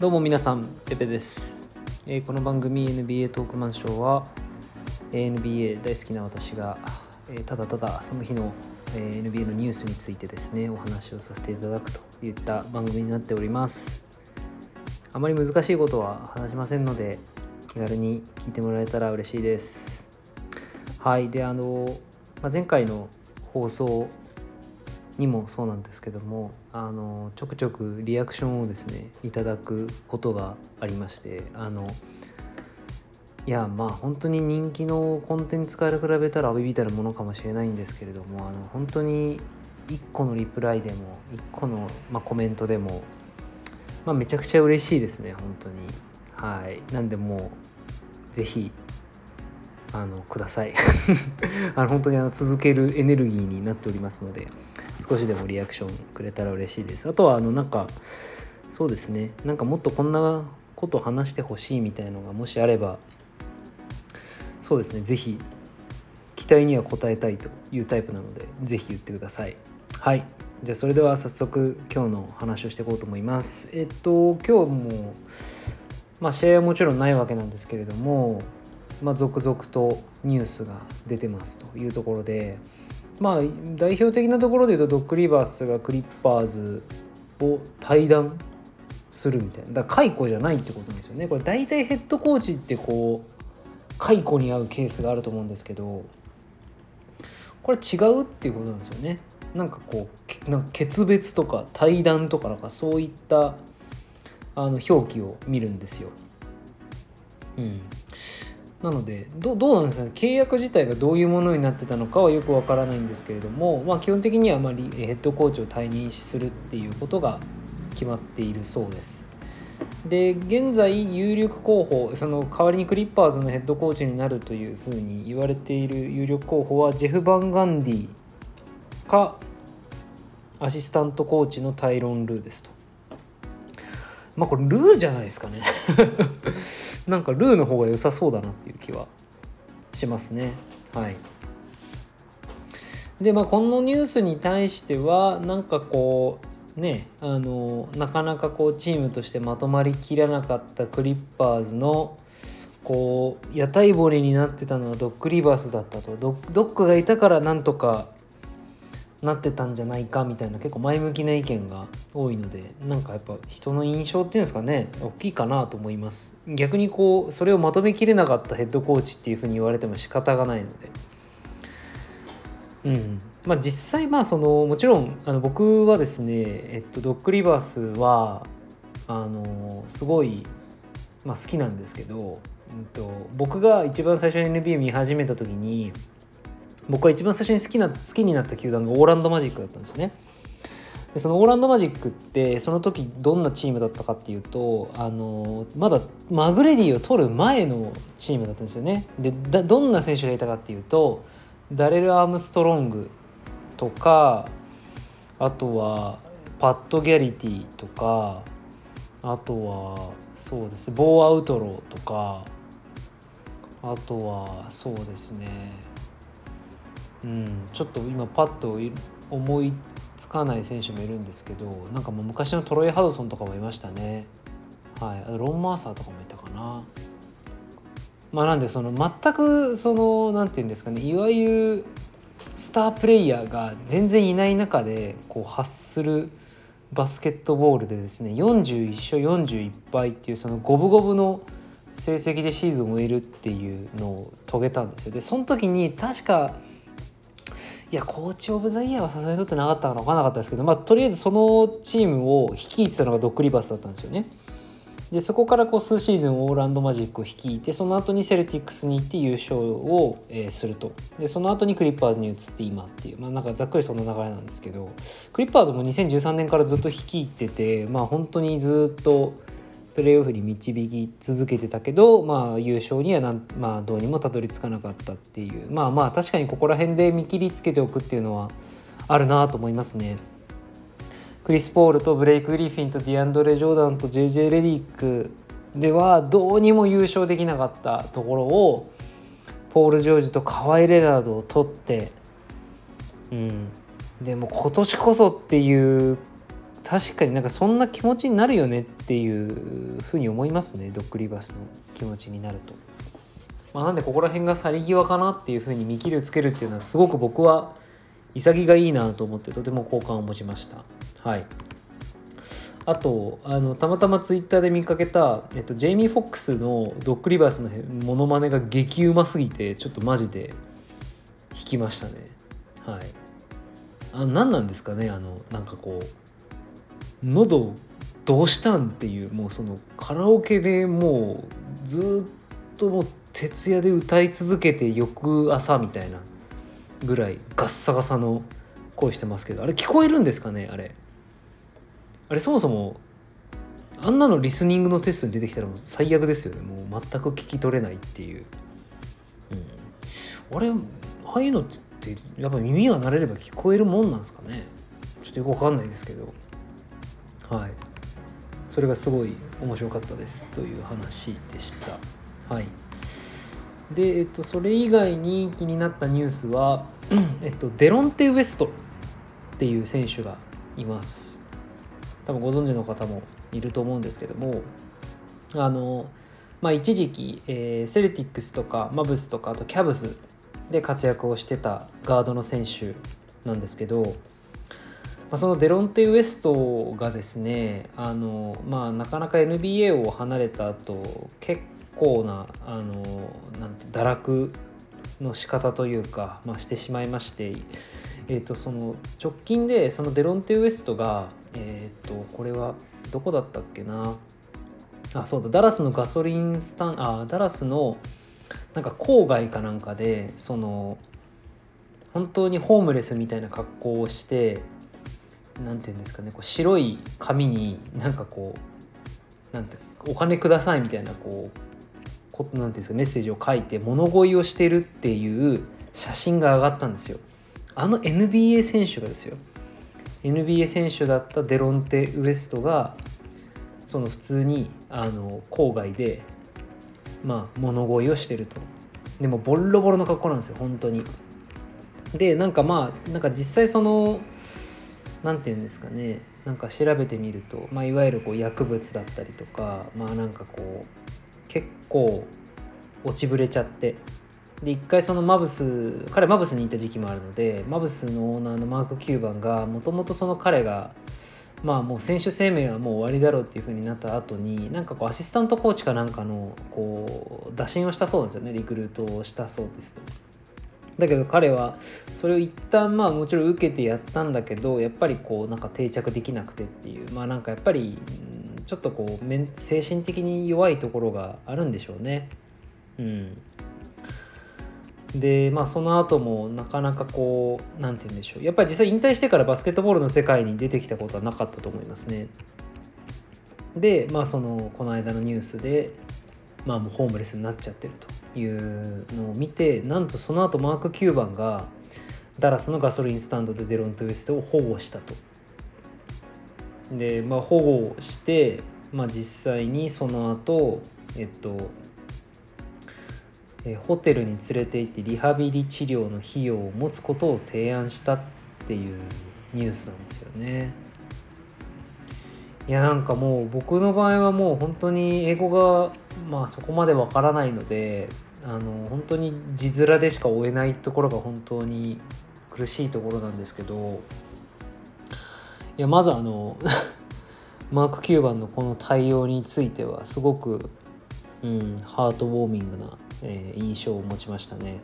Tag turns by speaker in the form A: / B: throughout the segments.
A: どうも皆さんペペです、えー、この番組 NBA トークマンショーは NBA 大好きな私が、えー、ただただその日の、えー、NBA のニュースについてですねお話をさせていただくといった番組になっております。あまり難しいことは話しませんので気軽に聞いてもらえたら嬉しいです。はいであの、まあ、前回の放送にもそうなんですけどもあのちょくちょくリアクションをですねいただくことがありましてあのいやまあ本当に人気のコンテンツから比べたらビビたるものかもしれないんですけれどもあの本当に1個のリプライでも1個の、まあ、コメントでも、まあ、めちゃくちゃ嬉しいですね本当に。はい。なんでもう是非あのください。あの本当にあの続けるエネルギーになっておりますので少しでもリアクションくれたら嬉しいです。あとはあのなんかそうですね。なんかもっとこんなこと話してほしいみたいのがもしあればそうですね。是非期待には応えたいというタイプなので是非言ってください。はい。じゃあそれでは早速今日の話をしていこうと思います。えっと今日もまあ試合はもちろんないわけなんですけれどもまあ、続々とニュースが出てますというところで、まあ、代表的なところでいうとドッグ・リバースがクリッパーズを退団するみたいな。だから解雇じゃないってことですよね。これ大体ヘッドコーチってこう解雇に遭うケースがあると思うんですけどこれ違うっていうことなんですよね。なんかこうなんか決別とか対談とかなんかそういったあの表記を見るんですよ。うん、なのでどうなんですかね？契約自体がどういうものになってたのかはよくわからないんですけれども、まあ、基本的にはまりヘッドコーチを退任するっていうことが決まっているそうです。で現在有力候補その代わりにクリッパーズのヘッドコーチになるというふうに言われている有力候補はジェフ・バンガンディかアシスタントコーチのタイロン・ルーですと。まあこれルーじゃないですかね。なんかルーの方が良さそうだなっていう気はしますね。はい。でまあこのニュースに対してはなんかこうねあのなかなかこうチームとしてまとまりきらなかったクリッパーズのこう屋台骨になってたのはドッグリバースだったと。ドッグがいたからなんとかなってたんじゃないかみたいな結構前向きな意見が多いのでなんかやっぱ人の印象っていうんですかね大きいかなと思います。逆にこうそれをまとめきれなかったヘッドコーチっていうふうに言われても仕方がないので。うん。まあ実際まあそのもちろんあの僕はですねえっとドッグリバースはあのすごい、まあ、好きなんですけど、うんと、僕が一番最初に NBA 見始めた時に僕が一番最初に好きな好きになった球団がオーランドマジックだったんですね。でそのオーランドマジックってその時どんなチームだったかっていうとあのまだマグレディを取る前のチームだったんですよね。でどんな選手がいたかっていうとダレル・アームストロングとかあとはパット・ギャリティとかあとはそうですボー・アウトローとかあとはそうですねうん、ちょっと今パッと思いつかない選手もいるんですけどなんかもう昔のトロイ・ハドソンとかもいましたね、はい、あとロン・マーサーとかもいたかな。まあ、なんでその全くその何て言うんですかねいわゆるスタープレイヤーが全然いない中でこう発するバスケットボールでですね41勝41敗っていうその五分五分の成績でシーズンを終えるっていうのを遂げたんですよ。でその時に確かいやコーチ・オブ・ザ・イヤーはさすがに取ってなかったか分からなかったですけど、まあ、とりあえずそのチームを率いてたのがドック・リバースだったんですよね。でそこからこう数シーズンオーランドマジックを率いてその後にセルティックスに行って優勝を、えー、するとでその後にクリッパーズに移って今っていうまあなんかざっくりその流れなんですけどクリッパーズも2013年からずっと率いててまあ本当にずっとプレーオフに導き続けてたけど、まあ、優勝にはなん、まあ、どうにもたどり着かなかったっていうまあまあ確かにここら辺で見切りつけておくっていうのはあるなと思いますね。クリス・ポールとブレイク・グリフィンとディアンドレ・ジョーダンと JJ レディックではどうにも優勝できなかったところをポール・ジョージとカワイ・レナードを取って、うん、でも今年こそっていう確かになんかそんな気持ちになるよねっていうふうに思いますねドッグリバースの気持ちになると。まあ、なんでここら辺が去り際かなっていうふうに見切りをつけるっていうのはすごく僕は潔がいいなと思ってとても好感を持ちました。はいあとあのたまたまツイッターで見かけた、えっと、ジェイミー・フォックスのドッグリバースのモノマネが激うますぎてちょっとマジで引きましたねはいあ何なんですかねあのなんかこう喉どうしたんっていうもうそのカラオケでもうずっともう徹夜で歌い続けて翌朝みたいなぐらいガッサガサの声してますけどあれ聞こえるんですかねあれ。あれそもそもあんなのリスニングのテストに出てきたらもう最悪ですよね。もう全く聞き取れないっていう、うん、あれああいうのってやっぱ耳が慣れれば聞こえるもんなんですかね。ちょっとよくわかんないですけど。はい。それがすごい面白かったですという話でした。はい。で、えっと、それ以外に気になったニュースは、えっと、デロンテ・ウエストっていう選手がいます。多分ご存知の方もいると思うんですけどもあの、まあ、一時期、えー、セルティックスとかマブスとかあとキャブスで活躍をしてたガードの選手なんですけど、まあ、そのデロンテ・ウエストがですねあの、まあ、なかなか NBA を離れた後結構なあのなんて堕落の仕方というか、まあ、してしまいまして、えー、とその直近でそのデロンテ・ウエストがえっ、ー、とこれはどこだったっけな。あそうだダラスのガソリンスタンあダラスのなんか郊外かなんかでその本当にホームレスみたいな格好をして何て言うんですかねこう白い紙になんかこうなんてお金くださいみたいなこうこなんていうんですかメッセージを書いて物乞いをしてるっていう写真が上がったんですよ。あの NBA 選手がですよ。NBA 選手だったデロンテ・ウエストがその普通にあの郊外でまあ物乞いをしてると。でもボロボロの格好なんですよ本当に。でなんかまあなんか実際その何て言うんですかね。なんか調べてみると、まあ、いわゆるこう薬物だったりとかまあなんかこう結構落ちぶれちゃって。で一回そのマブス彼マブスにいた時期もあるのでマブスのオーナーのマーク・キューバンがもともとその彼がまあもう選手生命はもう終わりだろうっていう風になった後になんかこうアシスタントコーチかなんかのこう打診をしたそうなんですよね。リクルートをしたそうですと。だけど彼はそれを一旦まあもちろん受けてやったんだけどやっぱりこうなんか定着できなくてっていう。まあなんかやっぱりちょっとこう精神的に弱いところがあるんでしょうね。うん、でまあその後もなかなかこう何て言うんでしょう。やっぱり実際引退してからバスケットボールの世界に出てきたことはなかったと思いますね。でまあそのこの間のニュースでまあもうホームレスになっちゃってると。いうのを見てなんとその後マーク9番がダラスのガソリンスタンドでデロント・ウエストを保護したとでまあ保護して、まあ、実際にその後えっとえホテルに連れて行ってリハビリ治療の費用を持つことを提案したっていうニュースなんですよね。いやなんかもう僕の場合はもう本当に英語がまあそこまでわからないのであの本当に字面でしか追えないところが本当に苦しいところなんですけどいやまずあの マーク9番のこの対応についてはすごく、うん、ハートウォーミングなえー、印象を持ちましたね。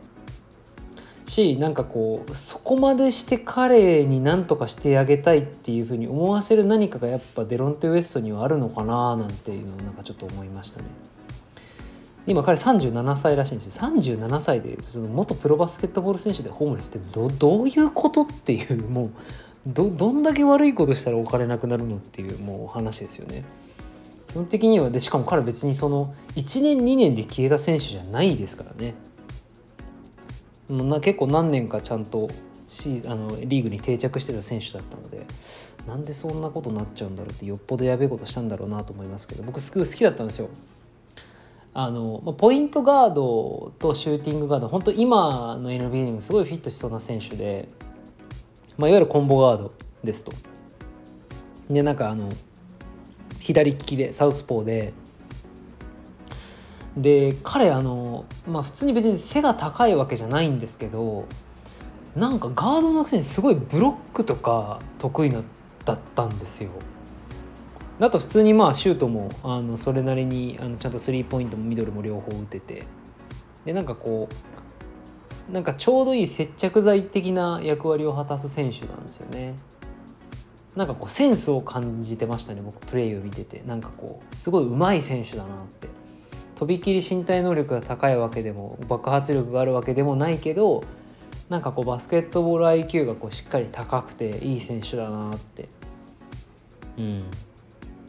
A: しなんかこうそこまでして彼に何とかしてあげたいっていうふうに思わせる何かがやっぱデロンテ・ウエストにはあるのかななんていうのをなんかちょっと思いましたね。今彼37歳らしいんですよ37歳でその元プロバスケットボール選手でホームレスってどどういうことっていうもうどどんだけ悪いことしたらお金なくなるのっていうもう話ですよね。基本的にはでしかも彼別にその1年2年で消えた選手じゃないですからねな結構何年かちゃんとシあのリーグに定着してた選手だったのでなんでそんなことになっちゃうんだろうってよっぽどやべえことしたんだろうなと思いますけど僕すごい好きだったんですよ。あのポイントガードとシューティングガード本当今の NBA にもすごいフィットしそうな選手で、まあ、いわゆるコンボガードですと。でなんかあの左利きでサウスポーでで彼あのまあ普通に別に背が高いわけじゃないんですけどなんかガードのくせにすごいブロックとか得意なだったんですよ。だと普通にまあシュートもあのそれなりにあのちゃんとスリーポイントもミドルも両方打てて。でなんかこうなんかちょうどいい接着剤的な役割を果たす選手なんですよね。なんかこうセンスを感じてましたね僕プレーを見てて。なんかこうすごい上手い選手だなって。とびきり身体能力が高いわけでも爆発力があるわけでもないけどなんかこうバスケットボール IQ がこうしっかり高くていい選手だなって。うん。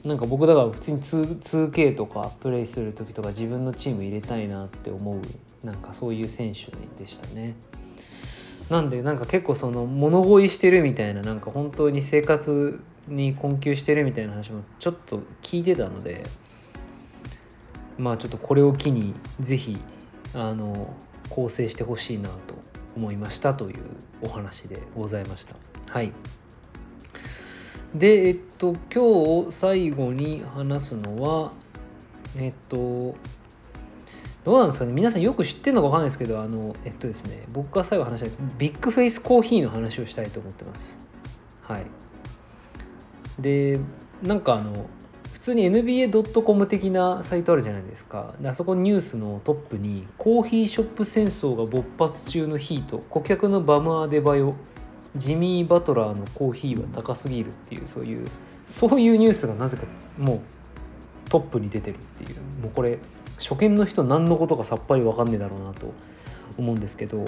A: なんか僕だから普通に 2K とかプレイする時とか自分のチーム入れたいなって思うなんかそういう選手でしたね。なんでなんか結構その物乞いしてるみたいななんか本当に生活に困窮してるみたいな話もちょっと聞いてたのでまあちょっとこれを機に是非あの構成してほしいなと思いましたというお話でございました。はいでえっと今日最後に話すのはえっとどうなんですかね皆さんよく知ってるのか分かんないですけどあのえっとですね僕が最後話したいビッグフェイスコーヒーの話をしたいと思ってます。はい。でなんかあの普通に NBA.com 的なサイトあるじゃないですか。であそこニュースのトップにコーヒーショップ戦争が勃発中のヒート顧客のバムアデバヨジミー・バトラーのコーヒーは高すぎるっていうそういうそういうニュースがなぜかもうトップに出てるっていう。もうこれ初見の人何のことかさっぱり分かんねえだろうなと思うんですけど。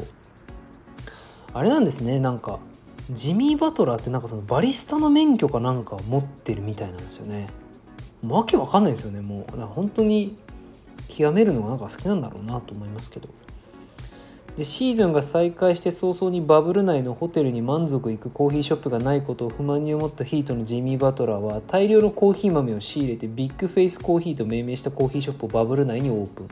A: あれなんですねなんかジミー・バトラーってなんかそのバリスタの免許かなんか持ってるみたいなんですよね。わけわかんないですよねもう。本当に極めるのがなんか好きなんだろうなと思いますけど。でシーズンが再開して早々にバブル内のホテルに満足いくコーヒーショップがないことを不満に思ったヒートのジミー・バトラーは大量のコーヒー豆を仕入れてビッグフェイスコーヒーと命名したコーヒーショップをバブル内にオープン。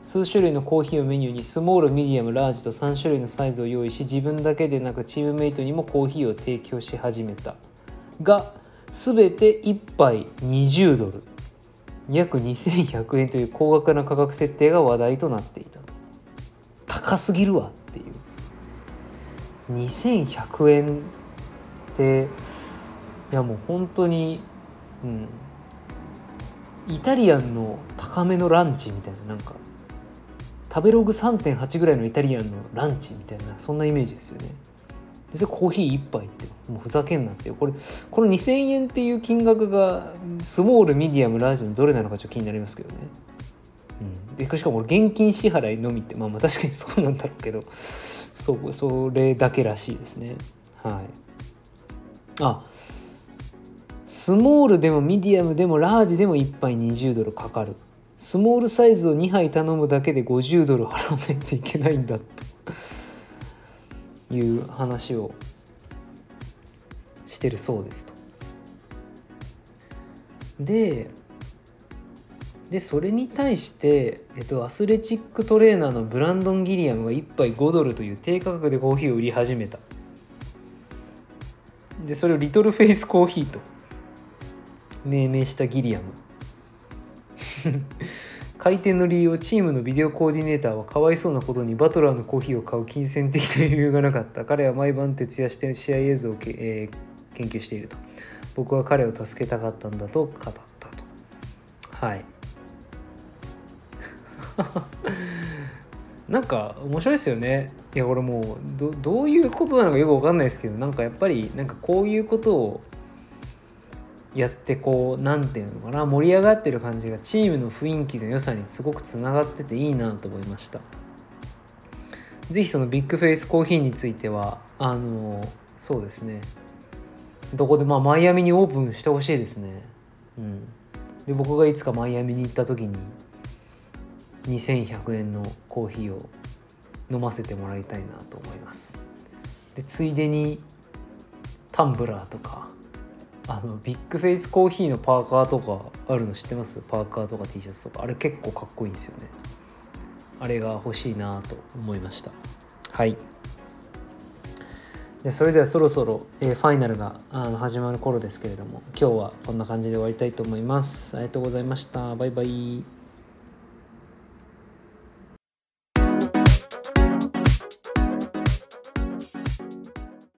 A: 数種類のコーヒーをメニューにスモールミディアムラージと3種類のサイズを用意し自分だけでなくチームメイトにもコーヒーを提供し始めた。が全て1杯20ドル。約2100円という高額な価格設定が話題となっていた。高すぎるわっていう。2100円っていやもう本当にうん。イタリアンの高めのランチみたいななんか。食べログ3.8ぐらいのイタリアンのランチみたいなそんなイメージですよね。でそれコーヒー1杯ってもうふざけんなってこれこの2000円っていう金額がスモールミディアムラージのどれなのかちょっと気になりますけどね。うん、でしかも現金支払いのみってまあまあ確かにそうなんだろうけど そうそれだけらしいですね。はい。あスモールでもミディアムでもラージでも1杯20ドルかかる。スモールサイズを2杯頼むだけで50ドル払わないといけないんだと。いう話をしてるそうですと。ででそれに対して、えっと、アスレチックトレーナーのブランドン・ギリアムが1杯5ドルという低価格でコーヒーを売り始めた。でそれをリトルフェイスコーヒーと命名したギリアム。開店の理由をチームのビデオコーディネーターはかわいそうなことにバトラーのコーヒーを買う金銭的な余裕がなかった。彼は毎晩徹夜して試合映像をけ、えー、研究していると。僕は彼を助けたかったんだと語ったと。はい。なんか面白いですよね。いやこれもうどどういうことなのかよく分かんないですけどなんかやっぱりなんかこういうことをやってこう何て言うのかな盛り上がってる感じがチームの雰囲気の良さにすごくつながってていいなと思いました。是非そのビッグフェイスコーヒーについてはあのそうですね。どこでまあマイアミにオープンしてほしいですね。うん。で僕がいつかマイアミに行った時に2100円のコーヒーを飲ませてもらいたいなと思います。でついでにタンブラーとかあのビッグフェイスコーヒーのパーカーとかあるの知ってます？パーカーとか T シャツとか。あれ結構かっこいいんですよね。あれが欲しいなと思いました。はい。でそれではそろそろ、えーファイナルがあの始まる頃ですけれども今日はこんな感じで終わりたいと思います。ありがとうございました。バイバイ。